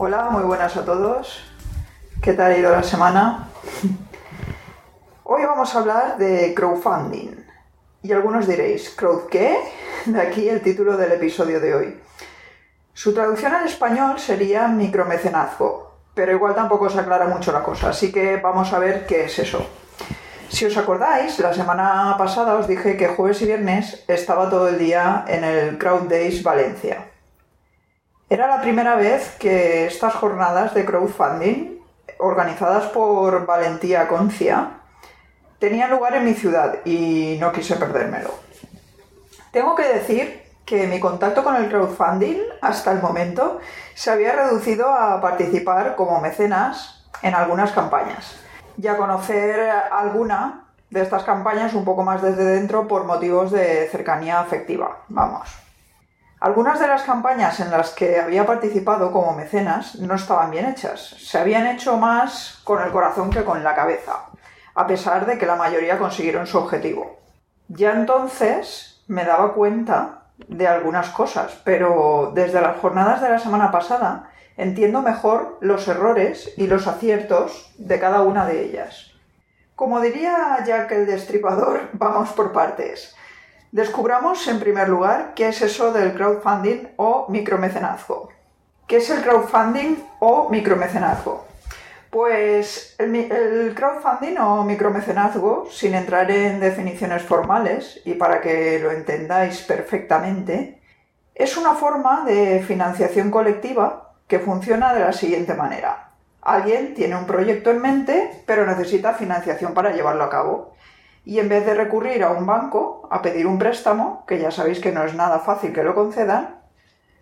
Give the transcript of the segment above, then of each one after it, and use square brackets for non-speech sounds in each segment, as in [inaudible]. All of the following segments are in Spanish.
Hola, muy buenas a todos. ¿Qué tal ha ido la semana? Hoy vamos a hablar de crowdfunding. Y algunos diréis, ¿crowd qué? De aquí el título del episodio de hoy. Su traducción al español sería micromecenazgo, pero igual tampoco se aclara mucho la cosa, así que vamos a ver qué es eso. Si os acordáis, la semana pasada os dije que jueves y viernes estaba todo el día en el Crowd Days Valencia. Era la primera vez que estas jornadas de crowdfunding, organizadas por Valentía Concia, tenían lugar en mi ciudad y no quise perdérmelo. Tengo que decir que mi contacto con el crowdfunding hasta el momento se había reducido a participar como mecenas en algunas campañas y a conocer alguna de estas campañas un poco más desde dentro por motivos de cercanía afectiva. Vamos. Algunas de las campañas en las que había participado como mecenas no estaban bien hechas. Se habían hecho más con el corazón que con la cabeza, a pesar de que la mayoría consiguieron su objetivo. Ya entonces me daba cuenta de algunas cosas, pero desde las jornadas de la semana pasada entiendo mejor los errores y los aciertos de cada una de ellas. Como diría Jack el Destripador, [laughs] vamos por partes. Descubramos en primer lugar qué es eso del crowdfunding o micromecenazgo. ¿Qué es el crowdfunding o micromecenazgo? Pues el, crowdfunding o micromecenazgo, sin entrar en definiciones formales y para que lo entendáis perfectamente, es una forma de financiación colectiva que funciona de la siguiente manera. Alguien tiene un proyecto en mente, pero necesita financiación para llevarlo a cabo y en vez de recurrir a un banco a pedir un préstamo, que ya sabéis que no es nada fácil que lo concedan,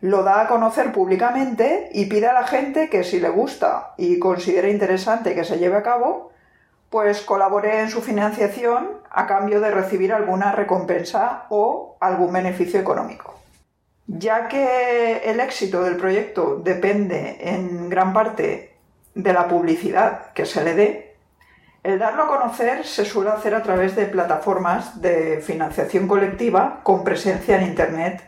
lo da a conocer públicamente y pide a la gente que si le gusta y considera interesante que se lleve a cabo, pues colabore en su financiación a cambio de recibir alguna recompensa o algún beneficio económico. Ya que el éxito del proyecto depende en gran parte de la publicidad que se le dé, el darlo a conocer se suele hacer a través de plataformas de financiación colectiva con presencia en Internet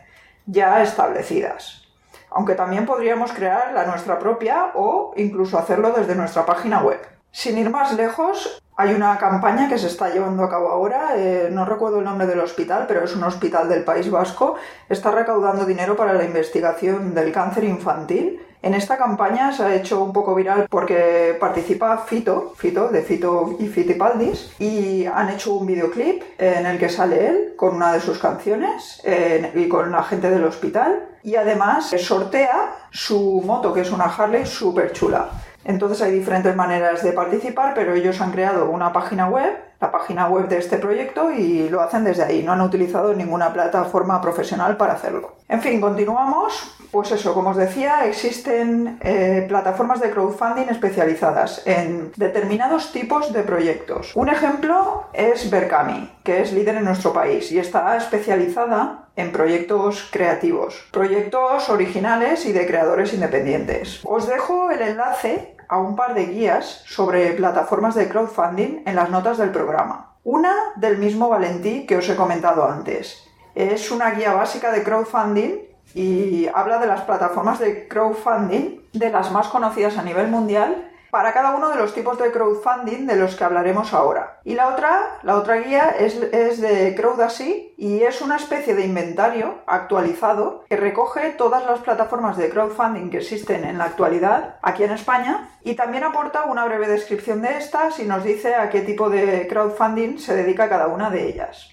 ya establecidas. Aunque también podríamos crear la nuestra propia o incluso hacerlo desde nuestra página web. Sin ir más lejos, hay una campaña que se está llevando a cabo ahora, eh, no recuerdo el nombre del hospital, pero es un hospital del País Vasco, está recaudando dinero para la investigación del cáncer infantil en esta campaña se ha hecho un poco viral porque participa Fito, Fito de Fito y Fitipaldis, y han hecho un videoclip en el que sale él con una de sus canciones y con la gente del hospital. Y además sortea su moto, que es una Harley súper chula. Entonces hay diferentes maneras de participar, pero ellos han creado una página web, la página web de este proyecto, y lo hacen desde ahí. No han utilizado ninguna plataforma profesional para hacerlo. En fin, continuamos. Pues eso, como os decía, existen eh, plataformas de crowdfunding especializadas en determinados tipos de proyectos. Un ejemplo es Berkami, que es líder en nuestro país y está especializada en proyectos creativos, proyectos originales y de creadores independientes. Os dejo el enlace a un par de guías sobre plataformas de crowdfunding en las notas del programa. Una del mismo Valentí que os he comentado antes. Es una guía básica de crowdfunding y habla de las plataformas de crowdfunding, de las más conocidas a nivel mundial, para cada uno de los tipos de crowdfunding de los que hablaremos ahora. Y la otra, la otra guía es, de Crowdasy y es una especie de inventario actualizado que recoge todas las plataformas de crowdfunding que existen en la actualidad aquí en España y también aporta una breve descripción de estas y nos dice a qué tipo de crowdfunding se dedica cada una de ellas.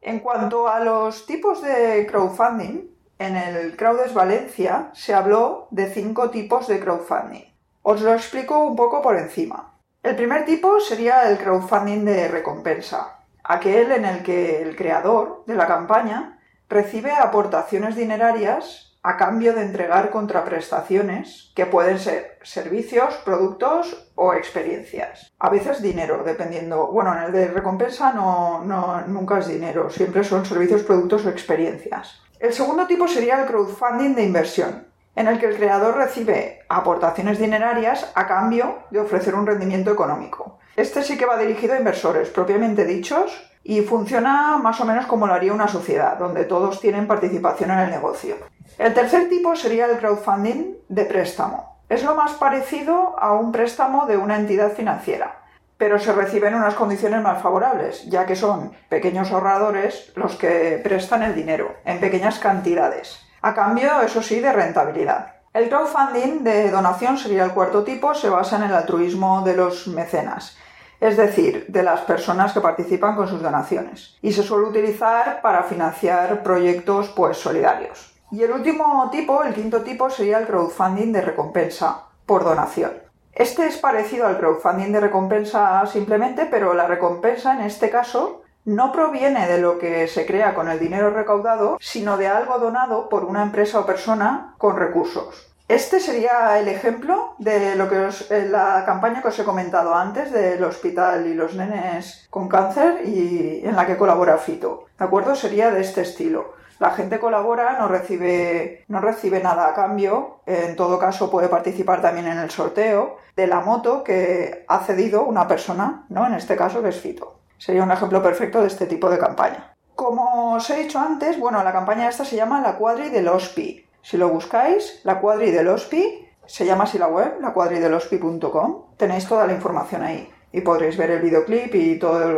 En cuanto a los tipos de crowdfunding, en el Crowdes Valencia se habló de cinco tipos de crowdfunding. Os lo explico un poco por encima. El primer tipo sería el crowdfunding de recompensa, aquel en el que el creador de la campaña recibe aportaciones dinerarias a cambio de entregar contraprestaciones que pueden ser servicios, productos o experiencias. A veces dinero, dependiendo. Bueno, en el de recompensa no, no, nunca es dinero, siempre son servicios, productos o experiencias. El segundo tipo sería el crowdfunding de inversión, en el que el creador recibe aportaciones dinerarias a cambio de ofrecer un rendimiento económico. Este sí que va dirigido a inversores propiamente dichos y funciona más o menos como lo haría una sociedad, donde todos tienen participación en el negocio. El tercer tipo sería el crowdfunding de préstamo. Es lo más parecido a un préstamo de una entidad financiera, pero se reciben unas condiciones más favorables, ya que son pequeños ahorradores los que prestan el dinero en pequeñas cantidades, a cambio, eso sí, de rentabilidad. El crowdfunding de donación sería el cuarto tipo, se basa en el altruismo de los mecenas es decir, de las personas que participan con sus donaciones, y se suele utilizar para financiar proyectos pues solidarios. Y el último tipo, el quinto tipo, sería el crowdfunding de recompensa por donación. Este es parecido al crowdfunding de recompensa simplemente, pero la recompensa en este caso no proviene de lo que se crea con el dinero recaudado, sino de algo donado por una empresa o persona con recursos. Este sería el ejemplo de lo que eh, la campaña que os he comentado antes del hospital y los nenes con cáncer y en la que colabora Fito. ¿De acuerdo? Sería de este estilo. La gente colabora, no recibe, no recibe nada a cambio, en todo caso puede participar también en el sorteo de la moto que ha cedido una persona, ¿no? En este caso que es Fito. Sería un ejemplo perfecto de este tipo de campaña. Como os he dicho antes, bueno, la campaña esta se llama La Cuadri del OSPI. Si lo buscáis, la cuadri del OSPI, se llama así la web, lacuadridelospi.com, tenéis toda la información ahí y podréis ver el videoclip y todas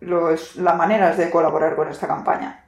las maneras de colaborar con esta campaña.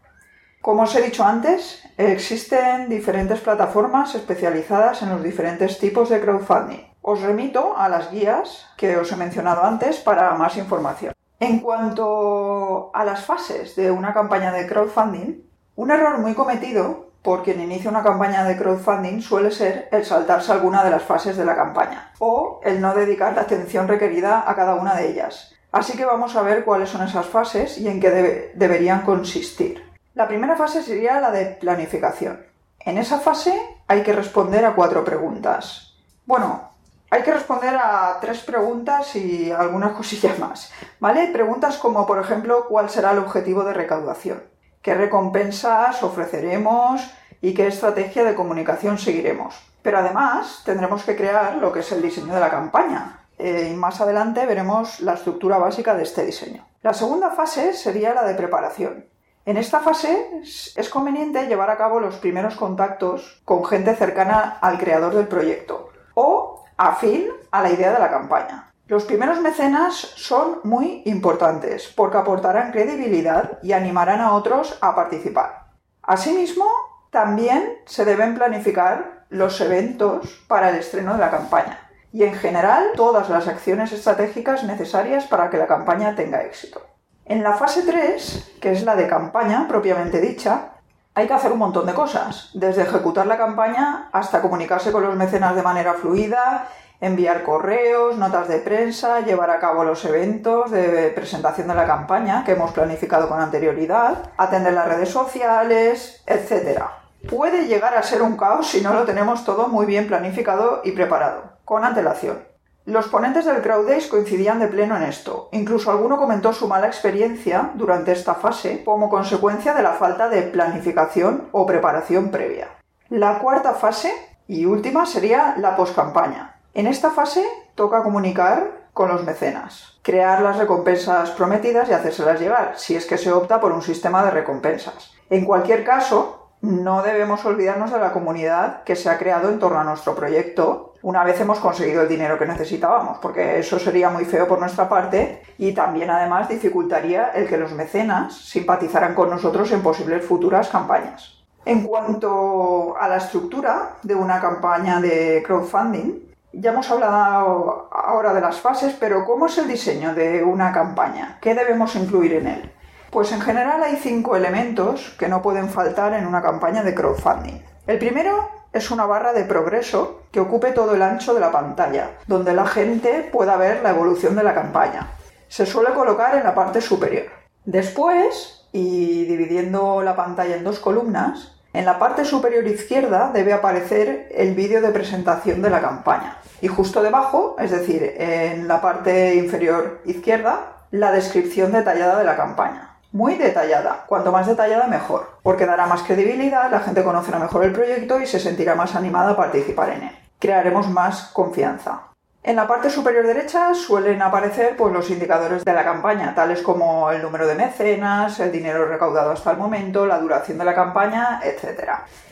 Como os he dicho antes, existen diferentes plataformas especializadas en los diferentes tipos de crowdfunding. Os remito a las guías que os he mencionado antes para más información. En cuanto a las fases de una campaña de crowdfunding, un error muy cometido por quien inicia una campaña de crowdfunding suele ser el saltarse alguna de las fases de la campaña o el no dedicar la atención requerida a cada una de ellas. Así que vamos a ver cuáles son esas fases y en qué deberían consistir. La primera fase sería la de planificación. En esa fase hay que responder a cuatro preguntas. Bueno, hay que responder a tres preguntas y algunas cosillas más, ¿vale? Preguntas como, por ejemplo, ¿cuál será el objetivo de recaudación? qué recompensas ofreceremos y qué estrategia de comunicación seguiremos. Pero además tendremos que crear lo que es el diseño de la campaña. Eh, y más adelante veremos la estructura básica de este diseño. La segunda fase sería la de preparación. En esta fase es conveniente llevar a cabo los primeros contactos con gente cercana al creador del proyecto o afín a la idea de la campaña. Los primeros mecenas son muy importantes porque aportarán credibilidad y animarán a otros a participar. Asimismo, también se deben planificar los eventos para el estreno de la campaña y en general todas las acciones estratégicas necesarias para que la campaña tenga éxito. En la fase 3, que es la de campaña propiamente dicha, hay que hacer un montón de cosas, desde ejecutar la campaña hasta comunicarse con los mecenas de manera fluida enviar correos, notas de prensa, llevar a cabo los eventos de presentación de la campaña que hemos planificado con anterioridad, atender las redes sociales, etc. Puede llegar a ser un caos si no lo tenemos todo muy bien planificado y preparado, con antelación. Los ponentes del Crowd coincidían de pleno en esto. Incluso alguno comentó su mala experiencia durante esta fase como consecuencia de la falta de planificación o preparación previa. La cuarta fase y última sería la poscampaña, en esta fase toca comunicar con los mecenas, crear las recompensas prometidas y hacérselas llegar, si es que se opta por un sistema de recompensas. En cualquier caso, no debemos olvidarnos de la comunidad que se ha creado en torno a nuestro proyecto una vez hemos conseguido el dinero que necesitábamos, porque eso sería muy feo por nuestra parte y también además dificultaría el que los mecenas simpatizaran con nosotros en posibles futuras campañas. En cuanto a la estructura de una campaña de crowdfunding, ya hemos hablado ahora de las fases, pero ¿cómo es el diseño de una campaña? ¿Qué debemos incluir en él? Pues en general hay cinco elementos que no pueden faltar en una campaña de crowdfunding. El primero es una barra de progreso que ocupe todo el ancho de la pantalla, donde la gente pueda ver la evolución de la campaña. Se suele colocar en la parte superior. Después, y dividiendo la pantalla en dos columnas, En la parte superior izquierda debe aparecer el vídeo de presentación de la campaña. Y justo debajo, es decir, en la parte inferior izquierda, la descripción detallada de la campaña. Muy detallada, cuanto más detallada mejor, porque dará más credibilidad, la gente conocerá mejor el proyecto y se sentirá más animada a participar en él. Crearemos más confianza. En la parte superior derecha suelen aparecer pues, los indicadores de la campaña, tales como el número de mecenas, el dinero recaudado hasta el momento, la duración de la campaña, etc.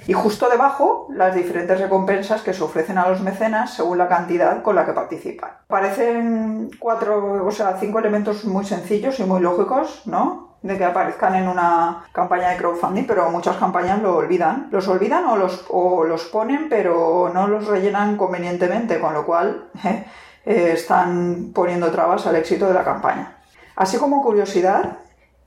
Y justo debajo, las diferentes recompensas que se ofrecen a los mecenas según la cantidad con la que participan. Parecen cuatro, o sea, cinco elementos muy sencillos y muy lógicos, ¿no? De que aparezcan en una campaña de crowdfunding, pero muchas campañas lo olvidan. Los olvidan o los, o los ponen, pero no los rellenan convenientemente, con lo cual [laughs] eh, están poniendo trabas al éxito de la campaña. Así como curiosidad,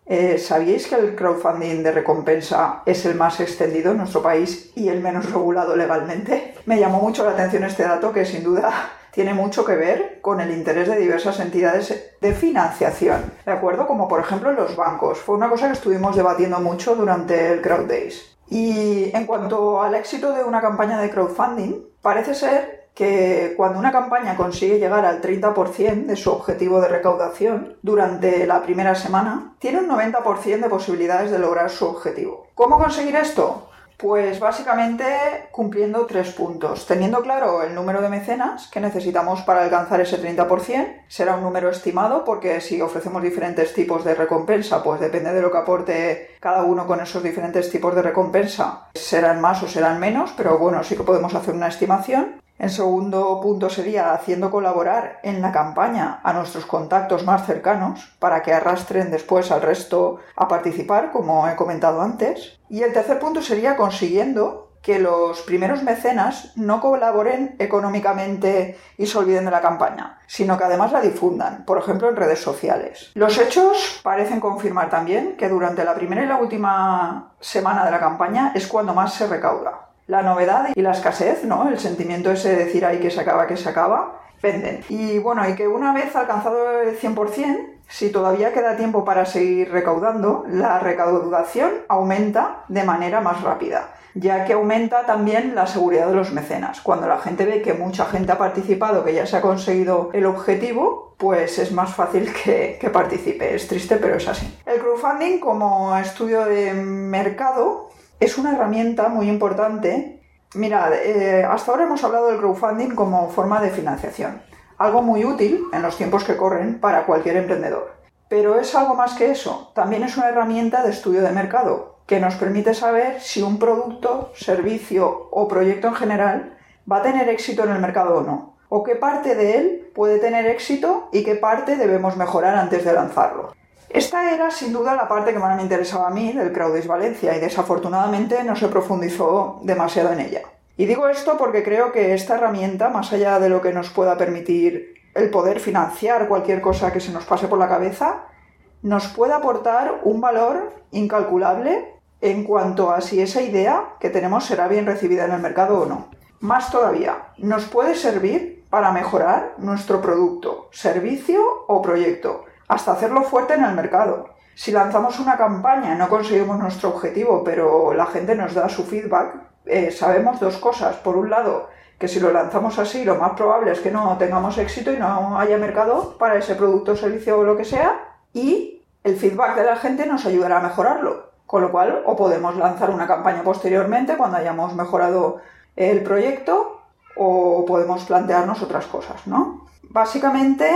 eh, ¿sabíais que el crowdfunding de recompensa es el más extendido en nuestro país y el menos regulado legalmente? Me llamó mucho la atención este dato que sin duda [laughs] tiene mucho que ver con el interés de diversas entidades de financiación, ¿de acuerdo? Como por ejemplo los bancos. Fue una cosa que estuvimos debatiendo mucho durante el Crowd Days. Y en cuanto al éxito de una campaña de crowdfunding, parece ser que cuando una campaña consigue llegar al 30% de su objetivo de recaudación durante la primera semana, tiene un 90% de posibilidades de lograr su objetivo. ¿Cómo conseguir esto? Pues básicamente cumpliendo tres puntos. Teniendo claro el número de mecenas que necesitamos para alcanzar ese 30%, será un número estimado porque si ofrecemos diferentes tipos de recompensa, pues depende de lo que aporte cada uno con esos diferentes tipos de recompensa, serán más o serán menos, pero bueno, sí que podemos hacer una estimación. El segundo punto sería haciendo colaborar en la campaña a nuestros contactos más cercanos para que arrastren después al resto a participar, como he comentado antes. Y el tercer punto sería consiguiendo que los primeros mecenas no colaboren económicamente y se olviden de la campaña, sino que además la difundan, por ejemplo en redes sociales. Los hechos parecen confirmar también que durante la primera y la última semana de la campaña es cuando más se recauda la novedad y la escasez, ¿no? El sentimiento ese de decir ahí que se acaba, que se acaba, venden. Y bueno, y que una vez alcanzado el 100%, si todavía queda tiempo para seguir recaudando, la recaudación aumenta de manera más rápida, ya que aumenta también la seguridad de los mecenas. Cuando la gente ve que mucha gente ha participado, que ya se ha conseguido el objetivo, pues es más fácil [laughs] que, que participe. Es triste, pero es así. El crowdfunding como estudio de mercado es una herramienta muy importante. Mirad, eh, hasta ahora hemos hablado del crowdfunding como forma de financiación, algo muy útil en los tiempos que corren para cualquier emprendedor. Pero es algo más que eso, también es una herramienta de estudio de mercado que nos permite saber si un producto, servicio o proyecto en general va a tener éxito en el mercado o no, o qué parte de él puede tener éxito y qué parte debemos mejorar antes de lanzarlo. Esta era sin duda la parte que más me interesaba a mí del Crowdis Valencia y desafortunadamente no se profundizó demasiado en ella. Y digo esto porque creo que esta herramienta, más allá de lo que nos pueda permitir el poder financiar cualquier cosa que se nos pase por la cabeza, nos puede aportar un valor incalculable en cuanto a si esa idea que tenemos será bien recibida en el mercado o no. Más todavía, nos puede servir para mejorar nuestro producto, servicio o proyecto hasta hacerlo fuerte en el mercado. Si lanzamos una campaña no conseguimos nuestro objetivo, pero la gente nos da su feedback, eh, sabemos dos cosas. Por un lado, que si lo lanzamos así, lo más probable es que no tengamos éxito y no haya mercado para ese producto, servicio o lo que sea. Y el feedback de la gente nos ayudará a mejorarlo. Con lo cual, o podemos lanzar una campaña posteriormente cuando hayamos mejorado el proyecto, o podemos plantearnos otras cosas, ¿no? Básicamente,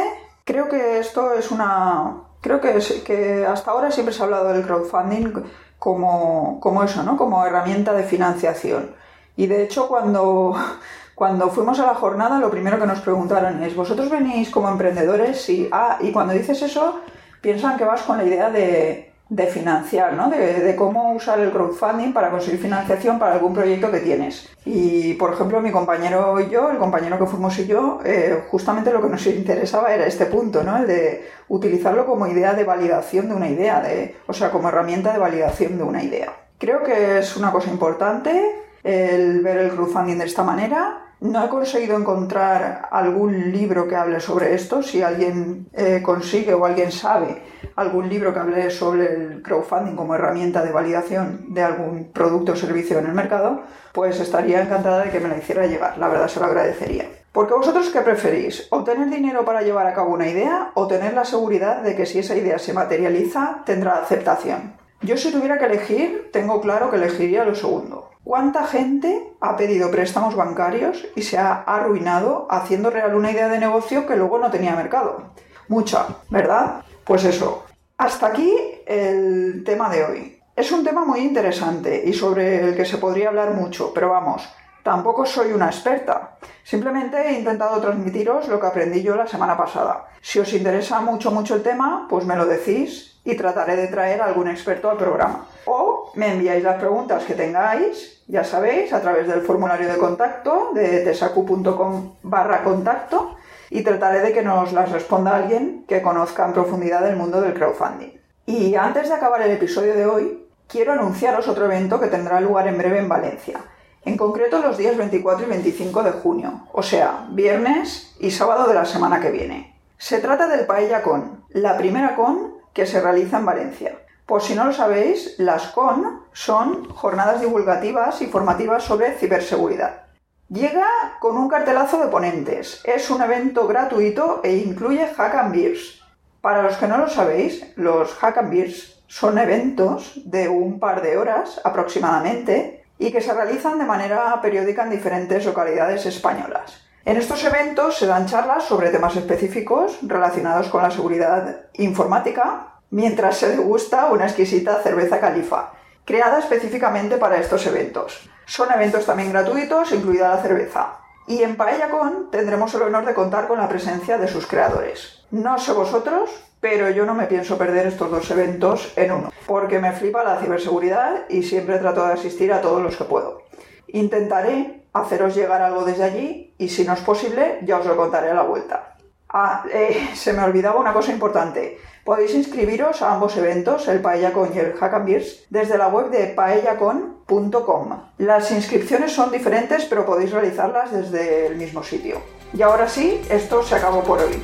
Creo que esto es una... Creo que, que hasta ahora siempre se ha hablado del crowdfunding como, como eso, ¿no? Como herramienta de financiación. Y de hecho, cuando, [laughs] cuando fuimos a la jornada, lo primero que nos preguntaron es, ¿vosotros venís como emprendedores? Y, ah, y cuando dices eso, piensan que vas con la idea de, de financiar, ¿no? De, cómo usar el crowdfunding para conseguir financiación para algún proyecto que tienes. Y, por ejemplo, mi compañero y yo, el compañero que fuimos y yo, eh, justamente lo que nos interesaba era este punto, ¿no? El de utilizarlo como idea de validación de una idea, de, o sea, como herramienta de validación de una idea. Creo que es una cosa importante el ver el crowdfunding de esta manera No he conseguido encontrar algún libro que hable sobre esto. Si alguien eh, consigue o alguien sabe algún libro que hable sobre el crowdfunding como herramienta de validación de algún producto o servicio en el mercado, pues estaría encantada de que me lo hiciera llegar. La verdad se lo agradecería. Porque vosotros qué preferís? ¿Obtener dinero para llevar a cabo una idea o tener la seguridad de que si esa idea se materializa tendrá aceptación? Yo si tuviera que elegir, tengo claro que elegiría lo segundo. ¿Cuánta gente ha pedido préstamos bancarios y se ha arruinado haciendo real una idea de negocio que luego no tenía mercado? Mucha, ¿verdad? Pues eso. Hasta aquí el tema de hoy. Es un tema muy interesante y sobre el que se podría hablar mucho, pero vamos, Tampoco soy una experta. Simplemente he intentado transmitiros lo que aprendí yo la semana pasada. Si os interesa mucho, mucho el tema, pues me lo decís y trataré de traer a algún experto al programa. O me enviáis las preguntas que tengáis, ya sabéis, a través del formulario de contacto de tesacu.com barra contacto y trataré de que nos las responda alguien que conozca en profundidad el mundo del crowdfunding. Y antes de acabar el episodio de hoy, quiero anunciaros otro evento que tendrá lugar en breve en Valencia en concreto los días 24 y 25 de junio, o sea, viernes y sábado de la semana que viene. Se trata del Paella Con, la primera con que se realiza en Valencia. Por si no lo sabéis, las con son jornadas divulgativas y formativas sobre ciberseguridad. Llega con un cartelazo de ponentes. Es un evento gratuito e incluye Hack and Beers. Para los que no lo sabéis, los Hack and Beers son eventos de un par de horas aproximadamente y que se realizan de manera periódica en diferentes localidades españolas. En estos eventos se dan charlas sobre temas específicos relacionados con la seguridad informática, mientras se degusta una exquisita cerveza califa, creada específicamente para estos eventos. Son eventos también gratuitos, incluida la cerveza. Y en PaellaCon tendremos el honor de contar con la presencia de sus creadores. No sé vosotros, pero yo no me pienso perder estos dos eventos en uno, porque me flipa la ciberseguridad y siempre trato de asistir a todos los que puedo. Intentaré haceros llegar algo desde allí y si no es posible ya os lo contaré a la vuelta. Ah, eh, se me olvidaba una cosa importante. Podéis inscribiros a ambos eventos, el PaellaCon y el Hack Beers, desde la web de paellacon.com. Las inscripciones son diferentes, pero podéis realizarlas desde el mismo sitio. Y ahora sí, esto se acabó por hoy.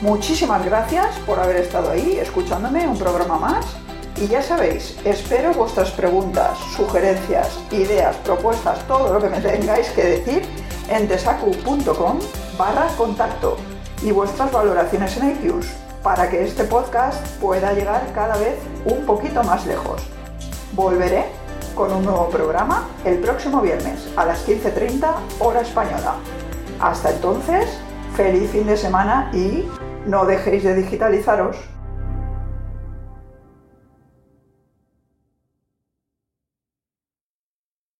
Muchísimas gracias por haber estado ahí escuchándome un programa más. Y ya sabéis, espero vuestras preguntas, sugerencias, ideas, propuestas, todo lo que me tengáis que decir en tesacu.com barra contacto y vuestras valoraciones en iTunes para que este podcast pueda llegar cada vez un poquito más lejos. Volveré con un nuevo programa el próximo viernes a las 15.30 hora española. Hasta entonces, feliz fin de semana y no dejéis de digitalizaros.